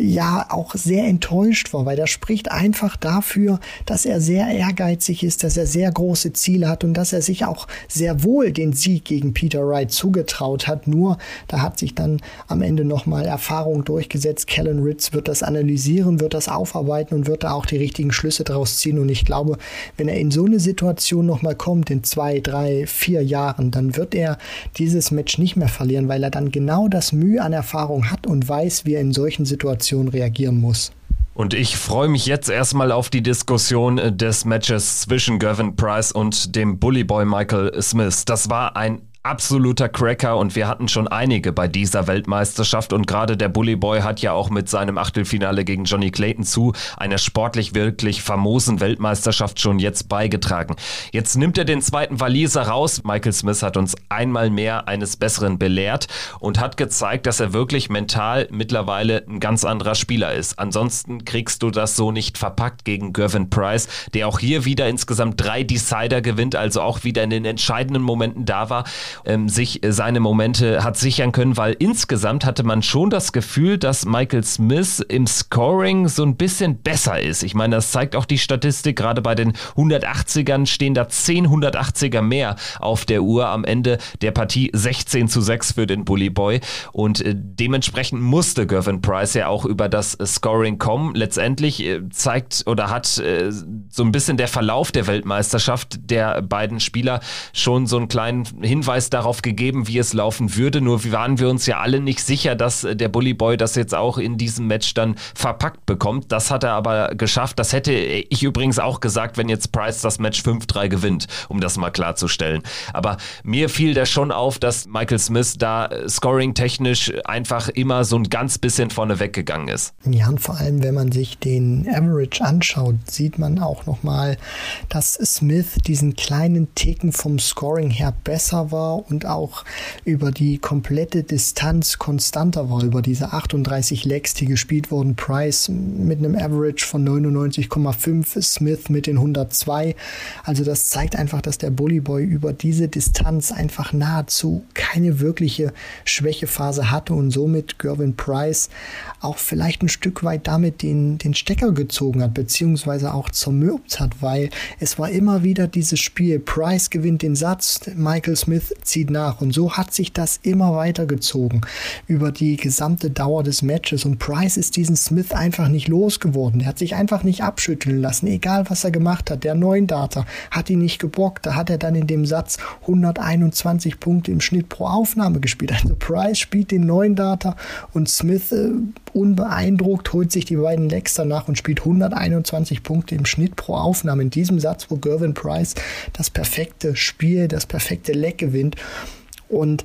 ja auch sehr enttäuscht war, weil das spricht einfach dafür, dass er sehr ehrgeizig ist, dass er sehr große Ziele hat und dass er sich auch sehr wohl den Sieg gegen Peter Wright zugetraut hat. Nur da hat sich dann am Ende nochmal Erfahrung durchgesetzt. Kellen Ritz wird das analysieren, wird das aufarbeiten und wird da auch die richtigen Schlüsse draus ziehen. Und ich glaube, wenn er in so eine Situation nochmal kommt, in zwei, drei, vier Jahren, dann wird er dieses Match nicht mehr verlieren, weil er dann genau das Mühe an Erfahrung hat und weiß, wie er in solchen Situationen Situation reagieren muss. Und ich freue mich jetzt erstmal auf die Diskussion des Matches zwischen Gavin Price und dem Bullyboy Michael Smith. Das war ein absoluter Cracker und wir hatten schon einige bei dieser Weltmeisterschaft und gerade der Bully Boy hat ja auch mit seinem Achtelfinale gegen Johnny Clayton zu einer sportlich wirklich famosen Weltmeisterschaft schon jetzt beigetragen. Jetzt nimmt er den zweiten Waliser raus. Michael Smith hat uns einmal mehr eines Besseren belehrt und hat gezeigt, dass er wirklich mental mittlerweile ein ganz anderer Spieler ist. Ansonsten kriegst du das so nicht verpackt gegen Gervin Price, der auch hier wieder insgesamt drei Decider gewinnt, also auch wieder in den entscheidenden Momenten da war ähm, sich äh, seine Momente hat sichern können, weil insgesamt hatte man schon das Gefühl, dass Michael Smith im Scoring so ein bisschen besser ist. Ich meine, das zeigt auch die Statistik, gerade bei den 180ern stehen da 10 180er mehr auf der Uhr am Ende der Partie 16 zu 6 für den Bully Boy und äh, dementsprechend musste Gervin Price ja auch über das Scoring kommen. Letztendlich äh, zeigt oder hat äh, so ein bisschen der Verlauf der Weltmeisterschaft der beiden Spieler schon so einen kleinen Hinweis Hinweis darauf gegeben, wie es laufen würde. Nur waren wir uns ja alle nicht sicher, dass der Bully Boy das jetzt auch in diesem Match dann verpackt bekommt. Das hat er aber geschafft. Das hätte ich übrigens auch gesagt, wenn jetzt Price das Match 5-3 gewinnt, um das mal klarzustellen. Aber mir fiel da schon auf, dass Michael Smith da scoring-technisch einfach immer so ein ganz bisschen vorne weggegangen ist. Ja, und vor allem, wenn man sich den Average anschaut, sieht man auch nochmal, dass Smith diesen kleinen Ticken vom Scoring her besser war und auch über die komplette Distanz konstanter war, über diese 38 Legs, die gespielt wurden. Price mit einem Average von 99,5, Smith mit den 102. Also das zeigt einfach, dass der Bully Boy über diese Distanz einfach nahezu keine wirkliche Schwächephase hatte und somit Gervin Price auch vielleicht ein Stück weit damit den, den Stecker gezogen hat, beziehungsweise auch zermürbt hat, weil es war immer wieder dieses Spiel, Price gewinnt den Satz, Michael Smith zieht nach. Und so hat sich das immer weiter gezogen über die gesamte Dauer des Matches. Und Price ist diesen Smith einfach nicht losgeworden, er hat sich einfach nicht abschütteln lassen, egal was er gemacht hat, der neuen Data hat ihn nicht gebockt, da hat er dann in dem Satz 121 Punkte im Schnitt pro Aufnahme gespielt, also Price spielt den neuen Data und Smith äh, unbeeindruckt, holt sich die beiden Lecks danach und spielt 121 Punkte im Schnitt pro Aufnahme. In diesem Satz, wo Gervin Price das perfekte Spiel, das perfekte Leck gewinnt. Und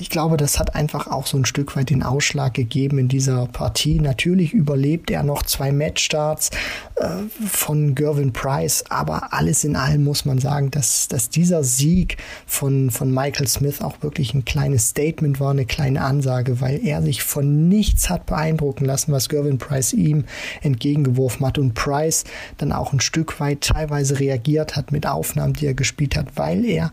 ich glaube, das hat einfach auch so ein Stück weit den Ausschlag gegeben in dieser Partie. Natürlich überlebt er noch zwei Matchstarts äh, von Gervin Price, aber alles in allem muss man sagen, dass, dass dieser Sieg von, von Michael Smith auch wirklich ein kleines Statement war, eine kleine Ansage, weil er sich von nichts hat beeindrucken lassen, was Gervin Price ihm entgegengeworfen hat und Price dann auch ein Stück weit teilweise reagiert hat mit Aufnahmen, die er gespielt hat, weil er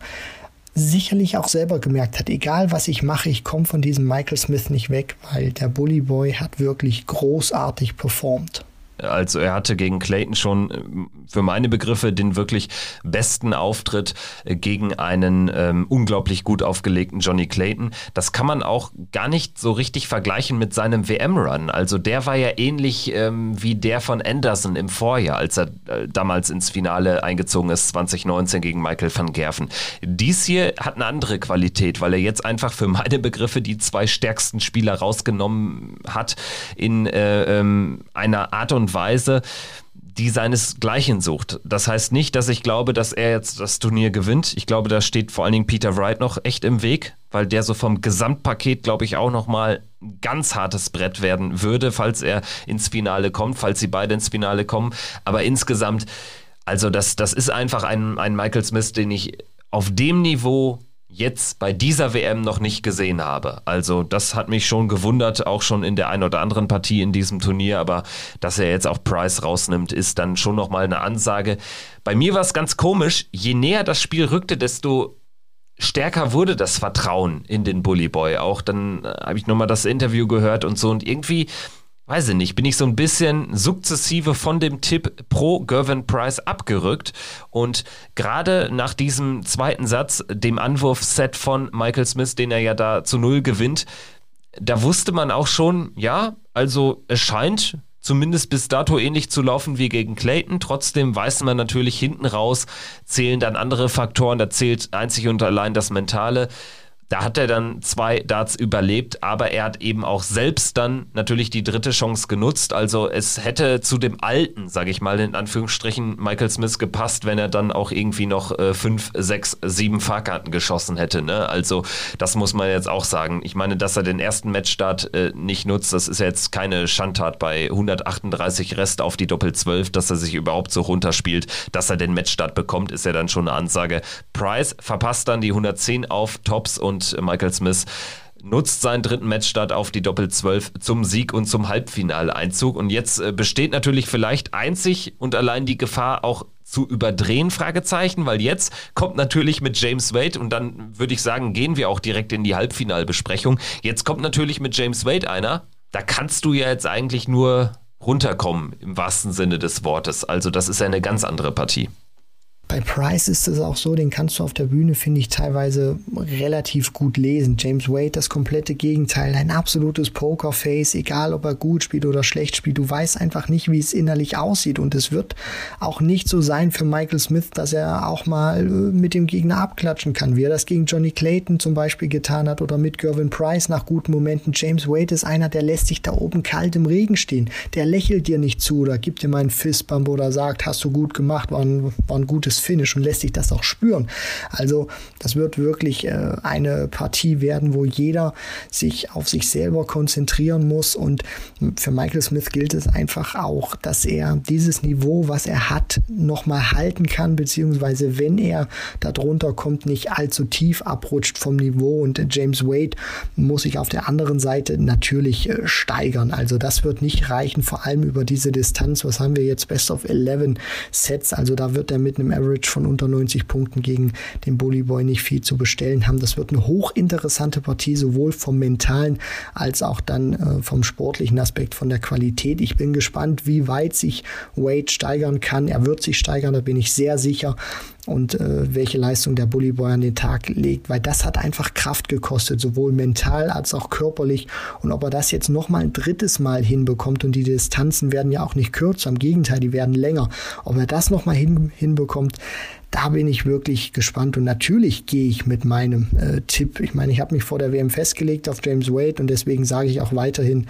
sicherlich auch selber gemerkt hat, egal was ich mache, ich komme von diesem Michael Smith nicht weg, weil der Bully Boy hat wirklich großartig performt. Also er hatte gegen Clayton schon äh, für meine Begriffe den wirklich besten Auftritt äh, gegen einen ähm, unglaublich gut aufgelegten Johnny Clayton. Das kann man auch gar nicht so richtig vergleichen mit seinem WM-Run. Also der war ja ähnlich ähm, wie der von Anderson im Vorjahr, als er äh, damals ins Finale eingezogen ist, 2019 gegen Michael van Gerven. Dies hier hat eine andere Qualität, weil er jetzt einfach für meine Begriffe die zwei stärksten Spieler rausgenommen hat in äh, ähm, einer Art und Weise, die seinesgleichen sucht. Das heißt nicht, dass ich glaube, dass er jetzt das Turnier gewinnt. Ich glaube, da steht vor allen Dingen Peter Wright noch echt im Weg, weil der so vom Gesamtpaket, glaube ich, auch nochmal ein ganz hartes Brett werden würde, falls er ins Finale kommt, falls sie beide ins Finale kommen. Aber insgesamt, also das, das ist einfach ein, ein Michael Smith, den ich auf dem Niveau jetzt bei dieser WM noch nicht gesehen habe. Also das hat mich schon gewundert, auch schon in der ein oder anderen Partie in diesem Turnier, aber dass er jetzt auch Price rausnimmt, ist dann schon nochmal eine Ansage. Bei mir war es ganz komisch, je näher das Spiel rückte, desto stärker wurde das Vertrauen in den Bully Boy. Auch dann äh, habe ich nochmal das Interview gehört und so und irgendwie weiß ich nicht, bin ich so ein bisschen sukzessive von dem Tipp pro Gervin Price abgerückt. Und gerade nach diesem zweiten Satz, dem Anwurfset von Michael Smith, den er ja da zu Null gewinnt, da wusste man auch schon, ja, also es scheint zumindest bis dato ähnlich zu laufen wie gegen Clayton. Trotzdem weiß man natürlich hinten raus, zählen dann andere Faktoren, da zählt einzig und allein das Mentale. Da hat er dann zwei Darts überlebt, aber er hat eben auch selbst dann natürlich die dritte Chance genutzt. Also es hätte zu dem alten, sage ich mal in Anführungsstrichen, Michael Smith gepasst, wenn er dann auch irgendwie noch äh, fünf, sechs, sieben Fahrkarten geschossen hätte. Ne? Also das muss man jetzt auch sagen. Ich meine, dass er den ersten Matchstart äh, nicht nutzt, das ist ja jetzt keine Schandtat bei 138 Rest auf die Doppel 12, dass er sich überhaupt so runterspielt. Dass er den Matchstart bekommt, ist ja dann schon eine Ansage. Price verpasst dann die 110 auf Tops und und Michael Smith nutzt seinen dritten Matchstart auf die Doppel-12 zum Sieg und zum Halbfinaleinzug. Und jetzt äh, besteht natürlich vielleicht einzig und allein die Gefahr auch zu überdrehen, Fragezeichen, weil jetzt kommt natürlich mit James Wade und dann würde ich sagen, gehen wir auch direkt in die Halbfinalbesprechung. Jetzt kommt natürlich mit James Wade einer, da kannst du ja jetzt eigentlich nur runterkommen im wahrsten Sinne des Wortes. Also das ist ja eine ganz andere Partie. Bei Price ist es auch so, den kannst du auf der Bühne, finde ich, teilweise relativ gut lesen. James Wade, das komplette Gegenteil, ein absolutes Pokerface, egal ob er gut spielt oder schlecht spielt. Du weißt einfach nicht, wie es innerlich aussieht. Und es wird auch nicht so sein für Michael Smith, dass er auch mal äh, mit dem Gegner abklatschen kann, wie er das gegen Johnny Clayton zum Beispiel getan hat oder mit Gervin Price nach guten Momenten. James Wade ist einer, der lässt sich da oben kalt im Regen stehen. Der lächelt dir nicht zu oder gibt dir mal einen Fistbump oder sagt, hast du gut gemacht, war ein, war ein gutes Finish und lässt sich das auch spüren. Also das wird wirklich äh, eine Partie werden, wo jeder sich auf sich selber konzentrieren muss und für Michael Smith gilt es einfach auch, dass er dieses Niveau, was er hat, nochmal halten kann, beziehungsweise wenn er darunter kommt, nicht allzu tief abrutscht vom Niveau und James Wade muss sich auf der anderen Seite natürlich äh, steigern. Also das wird nicht reichen, vor allem über diese Distanz. Was haben wir jetzt? Best of 11 Sets. Also da wird er mit einem Average von unter 90 Punkten gegen den Bully Boy nicht viel zu bestellen haben. Das wird eine hochinteressante Partie, sowohl vom mentalen als auch dann äh, vom sportlichen Aspekt, von der Qualität. Ich bin gespannt, wie weit sich Wade steigern kann. Er wird sich steigern, da bin ich sehr sicher und äh, welche Leistung der Bully Boy an den Tag legt, weil das hat einfach Kraft gekostet, sowohl mental als auch körperlich. Und ob er das jetzt noch mal ein drittes Mal hinbekommt und die Distanzen werden ja auch nicht kürzer, im Gegenteil, die werden länger. Ob er das noch mal hin, hinbekommt, da bin ich wirklich gespannt und natürlich gehe ich mit meinem äh, Tipp. Ich meine, ich habe mich vor der WM festgelegt auf James Wade und deswegen sage ich auch weiterhin,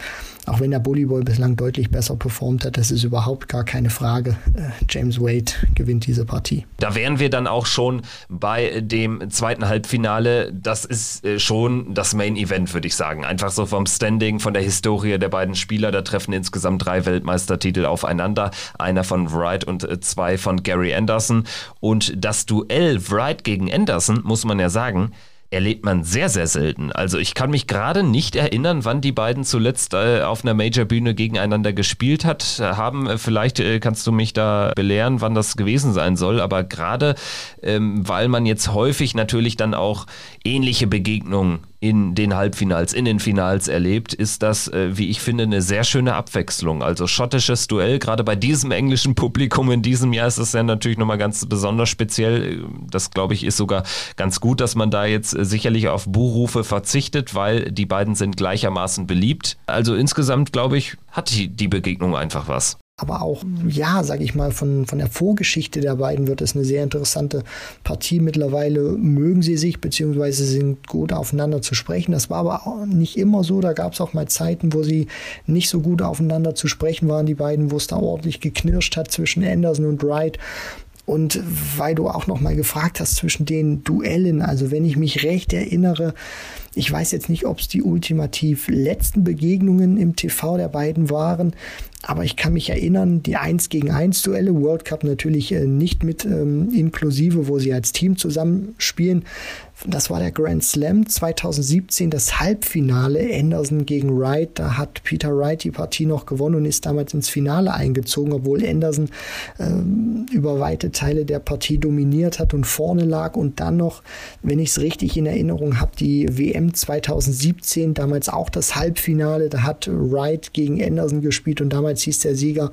auch wenn der Bullyboy bislang deutlich besser performt hat, das ist überhaupt gar keine Frage. Äh, James Wade gewinnt diese Partie. Da wären wir dann auch schon bei dem zweiten Halbfinale. Das ist äh, schon das Main Event, würde ich sagen. Einfach so vom Standing, von der Historie der beiden Spieler. Da treffen insgesamt drei Weltmeistertitel aufeinander. Einer von Wright und äh, zwei von Gary Anderson. Und das Duell Wright gegen Anderson, muss man ja sagen, erlebt man sehr, sehr selten. Also ich kann mich gerade nicht erinnern, wann die beiden zuletzt äh, auf einer Major-Bühne gegeneinander gespielt hat, haben. Äh, vielleicht äh, kannst du mich da belehren, wann das gewesen sein soll. Aber gerade ähm, weil man jetzt häufig natürlich dann auch ähnliche Begegnungen in den Halbfinals, in den Finals erlebt, ist das, äh, wie ich finde, eine sehr schöne Abwechslung. Also schottisches Duell, gerade bei diesem englischen Publikum in diesem Jahr ist es ja natürlich nochmal ganz besonders speziell. Das, glaube ich, ist sogar ganz gut, dass man da jetzt äh, sicherlich auf Buhrufe verzichtet, weil die beiden sind gleichermaßen beliebt. Also insgesamt, glaube ich, hat die, die Begegnung einfach was aber auch, ja, sage ich mal, von, von der Vorgeschichte der beiden wird es eine sehr interessante Partie. Mittlerweile mögen sie sich, beziehungsweise sind gut aufeinander zu sprechen. Das war aber auch nicht immer so. Da gab es auch mal Zeiten, wo sie nicht so gut aufeinander zu sprechen waren, die beiden, wo es da ordentlich geknirscht hat zwischen Anderson und Wright. Und weil du auch noch mal gefragt hast zwischen den Duellen, also wenn ich mich recht erinnere, ich weiß jetzt nicht, ob es die ultimativ letzten Begegnungen im TV der beiden waren, aber ich kann mich erinnern, die 1 gegen 1 Duelle, World Cup natürlich äh, nicht mit ähm, inklusive, wo sie als Team zusammenspielen. Das war der Grand Slam 2017, das Halbfinale Anderson gegen Wright. Da hat Peter Wright die Partie noch gewonnen und ist damals ins Finale eingezogen, obwohl Anderson ähm, über weite Teile der Partie dominiert hat und vorne lag. Und dann noch, wenn ich es richtig in Erinnerung habe, die WM 2017, damals auch das Halbfinale. Da hat Wright gegen Anderson gespielt und damals Damals hieß der Sieger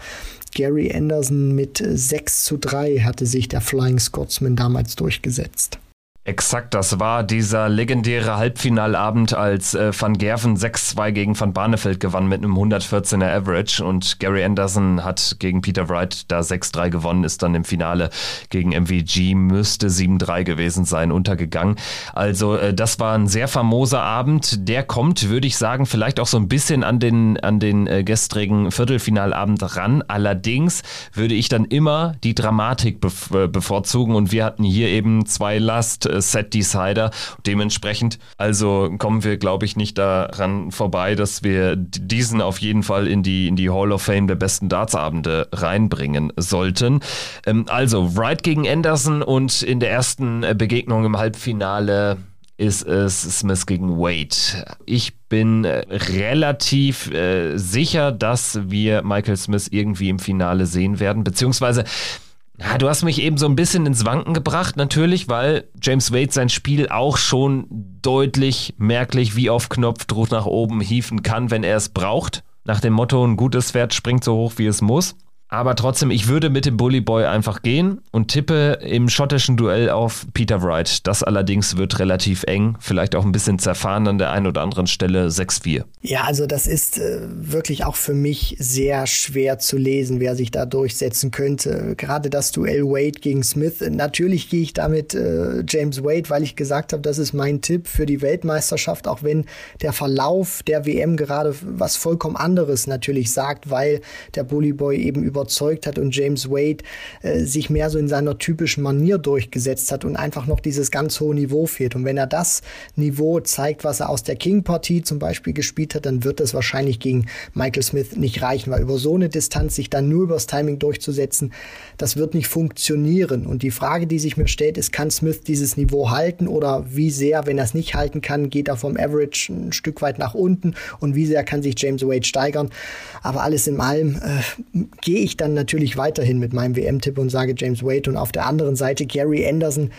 Gary Anderson mit 6 zu 3 hatte sich der Flying Scotsman damals durchgesetzt. Exakt, das war dieser legendäre Halbfinalabend, als äh, Van Gerven 6-2 gegen Van Barneveld gewann mit einem 114er Average und Gary Anderson hat gegen Peter Wright da 6-3 gewonnen, ist dann im Finale gegen MVG, müsste 7-3 gewesen sein, untergegangen. Also äh, das war ein sehr famoser Abend, der kommt, würde ich sagen, vielleicht auch so ein bisschen an den, an den äh, gestrigen Viertelfinalabend ran. Allerdings würde ich dann immer die Dramatik be bevorzugen und wir hatten hier eben zwei Last äh, Set Decider. Dementsprechend, also kommen wir, glaube ich, nicht daran vorbei, dass wir diesen auf jeden Fall in die, in die Hall of Fame der besten Dartsabende reinbringen sollten. Ähm, also Wright gegen Anderson und in der ersten äh, Begegnung im Halbfinale ist es Smith gegen Wade. Ich bin äh, relativ äh, sicher, dass wir Michael Smith irgendwie im Finale sehen werden, beziehungsweise ja, du hast mich eben so ein bisschen ins Wanken gebracht, natürlich, weil James Wade sein Spiel auch schon deutlich merklich wie auf Knopfdruck nach oben hieven kann, wenn er es braucht. Nach dem Motto, ein gutes Pferd springt so hoch, wie es muss. Aber trotzdem, ich würde mit dem Bully Boy einfach gehen und tippe im schottischen Duell auf Peter Wright. Das allerdings wird relativ eng, vielleicht auch ein bisschen zerfahren an der einen oder anderen Stelle 6-4. Ja, also das ist äh, wirklich auch für mich sehr schwer zu lesen, wer sich da durchsetzen könnte. Gerade das Duell Wade gegen Smith. Natürlich gehe ich damit äh, James Wade, weil ich gesagt habe, das ist mein Tipp für die Weltmeisterschaft, auch wenn der Verlauf der WM gerade was vollkommen anderes natürlich sagt, weil der Bully Boy eben über überzeugt hat und James Wade äh, sich mehr so in seiner typischen Manier durchgesetzt hat und einfach noch dieses ganz hohe Niveau fehlt. Und wenn er das Niveau zeigt, was er aus der King-Partie zum Beispiel gespielt hat, dann wird es wahrscheinlich gegen Michael Smith nicht reichen, weil über so eine Distanz sich dann nur übers Timing durchzusetzen, das wird nicht funktionieren. Und die Frage, die sich mir stellt, ist, kann Smith dieses Niveau halten oder wie sehr, wenn er es nicht halten kann, geht er vom Average ein Stück weit nach unten und wie sehr kann sich James Wade steigern. Aber alles in allem äh, gehe ich dann natürlich weiterhin mit meinem WM-Tipp und sage James Wade und auf der anderen Seite Gary Anderson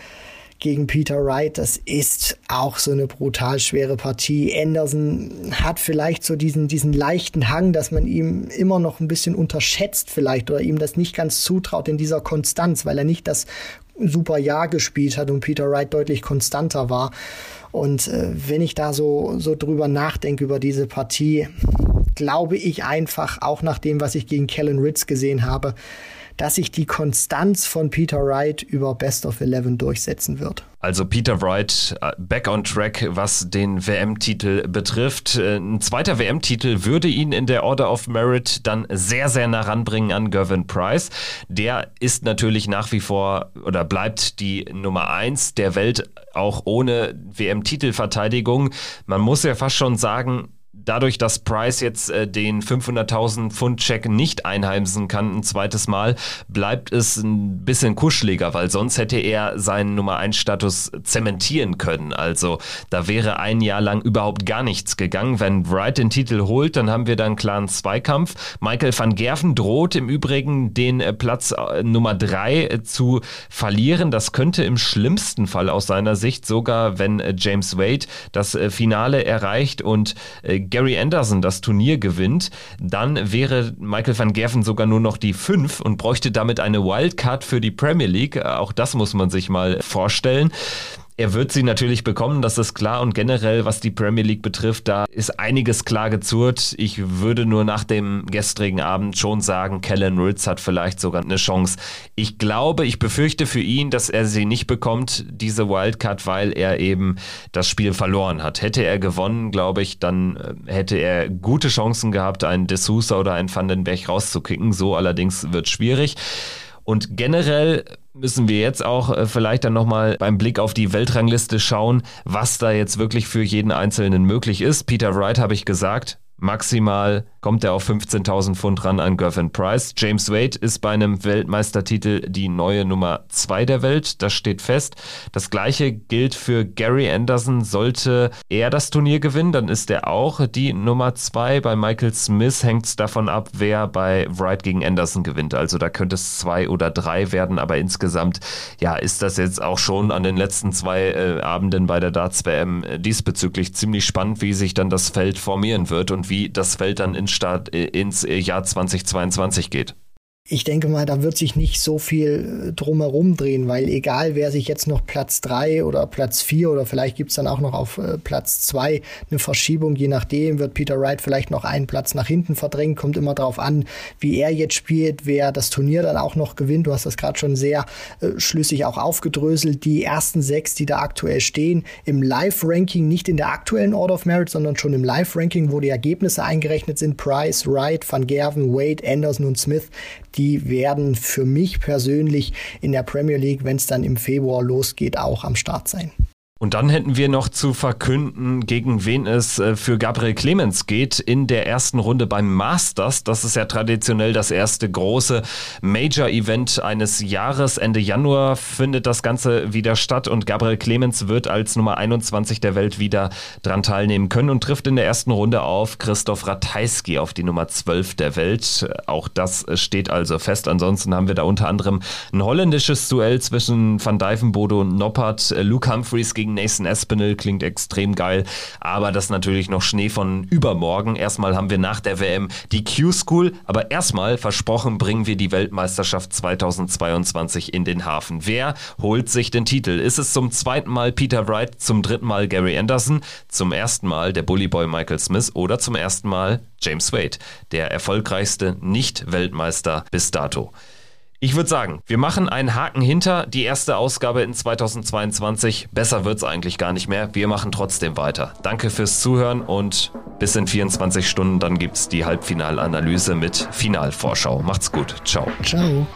gegen Peter Wright. Das ist auch so eine brutal schwere Partie. Anderson hat vielleicht so diesen, diesen leichten Hang, dass man ihm immer noch ein bisschen unterschätzt vielleicht oder ihm das nicht ganz zutraut in dieser Konstanz, weil er nicht das super Jahr gespielt hat und Peter Wright deutlich konstanter war. Und äh, wenn ich da so, so drüber nachdenke über diese Partie, glaube ich einfach, auch nach dem, was ich gegen Kellen Ritz gesehen habe, dass sich die Konstanz von Peter Wright über Best of Eleven durchsetzen wird. Also Peter Wright äh, back on track, was den WM-Titel betrifft. Äh, ein zweiter WM-Titel würde ihn in der Order of Merit dann sehr, sehr nah ranbringen an Gervin Price. Der ist natürlich nach wie vor oder bleibt die Nummer eins der Welt, auch ohne WM-Titelverteidigung. Man muss ja fast schon sagen, dadurch, dass Price jetzt äh, den 500.000 Pfund Check nicht einheimsen kann ein zweites Mal, bleibt es ein bisschen kuscheliger, weil sonst hätte er seinen Nummer 1 Status zementieren können. Also da wäre ein Jahr lang überhaupt gar nichts gegangen. Wenn Wright den Titel holt, dann haben wir da einen klaren Zweikampf. Michael van Gerven droht im Übrigen den äh, Platz äh, Nummer 3 äh, zu verlieren. Das könnte im schlimmsten Fall aus seiner Sicht sogar, wenn äh, James Wade das äh, Finale erreicht und Gary Anderson das Turnier gewinnt, dann wäre Michael van Gerven sogar nur noch die 5 und bräuchte damit eine Wildcard für die Premier League. Auch das muss man sich mal vorstellen. Er wird sie natürlich bekommen, das ist klar. Und generell, was die Premier League betrifft, da ist einiges klar gezurrt. Ich würde nur nach dem gestrigen Abend schon sagen, Kellen Ritz hat vielleicht sogar eine Chance. Ich glaube, ich befürchte für ihn, dass er sie nicht bekommt, diese Wildcard, weil er eben das Spiel verloren hat. Hätte er gewonnen, glaube ich, dann äh, hätte er gute Chancen gehabt, einen D'Souza oder einen Vandenberg rauszukicken. So allerdings wird schwierig. Und generell müssen wir jetzt auch äh, vielleicht dann nochmal beim Blick auf die Weltrangliste schauen, was da jetzt wirklich für jeden Einzelnen möglich ist. Peter Wright habe ich gesagt, maximal kommt er auf 15.000 Pfund ran an Gervin Price. James Wade ist bei einem Weltmeistertitel die neue Nummer 2 der Welt. Das steht fest. Das gleiche gilt für Gary Anderson. Sollte er das Turnier gewinnen, dann ist er auch die Nummer 2. Bei Michael Smith hängt es davon ab, wer bei Wright gegen Anderson gewinnt. Also da könnte es zwei oder drei werden, aber insgesamt ja, ist das jetzt auch schon an den letzten zwei äh, Abenden bei der Darts WM äh, diesbezüglich ziemlich spannend, wie sich dann das Feld formieren wird und wie das Feld dann in Start äh, ins äh, Jahr 2022 geht. Ich denke mal, da wird sich nicht so viel äh, drumherum drehen, weil egal wer sich jetzt noch Platz drei oder Platz vier oder vielleicht gibt's dann auch noch auf äh, Platz zwei eine Verschiebung, je nachdem wird Peter Wright vielleicht noch einen Platz nach hinten verdrängen, kommt immer darauf an, wie er jetzt spielt, wer das Turnier dann auch noch gewinnt. Du hast das gerade schon sehr äh, schlüssig auch aufgedröselt. Die ersten sechs, die da aktuell stehen, im Live-Ranking, nicht in der aktuellen Order of Merit, sondern schon im Live-Ranking, wo die Ergebnisse eingerechnet sind, Price, Wright, Van Gerven, Wade, Anderson und Smith, die werden für mich persönlich in der Premier League, wenn es dann im Februar losgeht, auch am Start sein. Und dann hätten wir noch zu verkünden, gegen wen es äh, für Gabriel Clemens geht in der ersten Runde beim Masters. Das ist ja traditionell das erste große Major-Event eines Jahres. Ende Januar findet das Ganze wieder statt und Gabriel Clemens wird als Nummer 21 der Welt wieder dran teilnehmen können und trifft in der ersten Runde auf Christoph Ratajski auf die Nummer 12 der Welt. Auch das steht also fest. Ansonsten haben wir da unter anderem ein holländisches Duell zwischen Van Dijvenbode und Noppert, Luke Humphreys gegen gegen Nathan Espinel klingt extrem geil, aber das natürlich noch Schnee von übermorgen. Erstmal haben wir nach der WM die Q-School, aber erstmal versprochen bringen wir die Weltmeisterschaft 2022 in den Hafen. Wer holt sich den Titel? Ist es zum zweiten Mal Peter Wright, zum dritten Mal Gary Anderson, zum ersten Mal der Bullyboy Michael Smith oder zum ersten Mal James Wade, der erfolgreichste Nicht-Weltmeister bis dato? Ich würde sagen, wir machen einen Haken hinter die erste Ausgabe in 2022. Besser wird es eigentlich gar nicht mehr. Wir machen trotzdem weiter. Danke fürs Zuhören und bis in 24 Stunden dann gibt es die Halbfinalanalyse mit Finalvorschau. Macht's gut. Ciao. Ciao.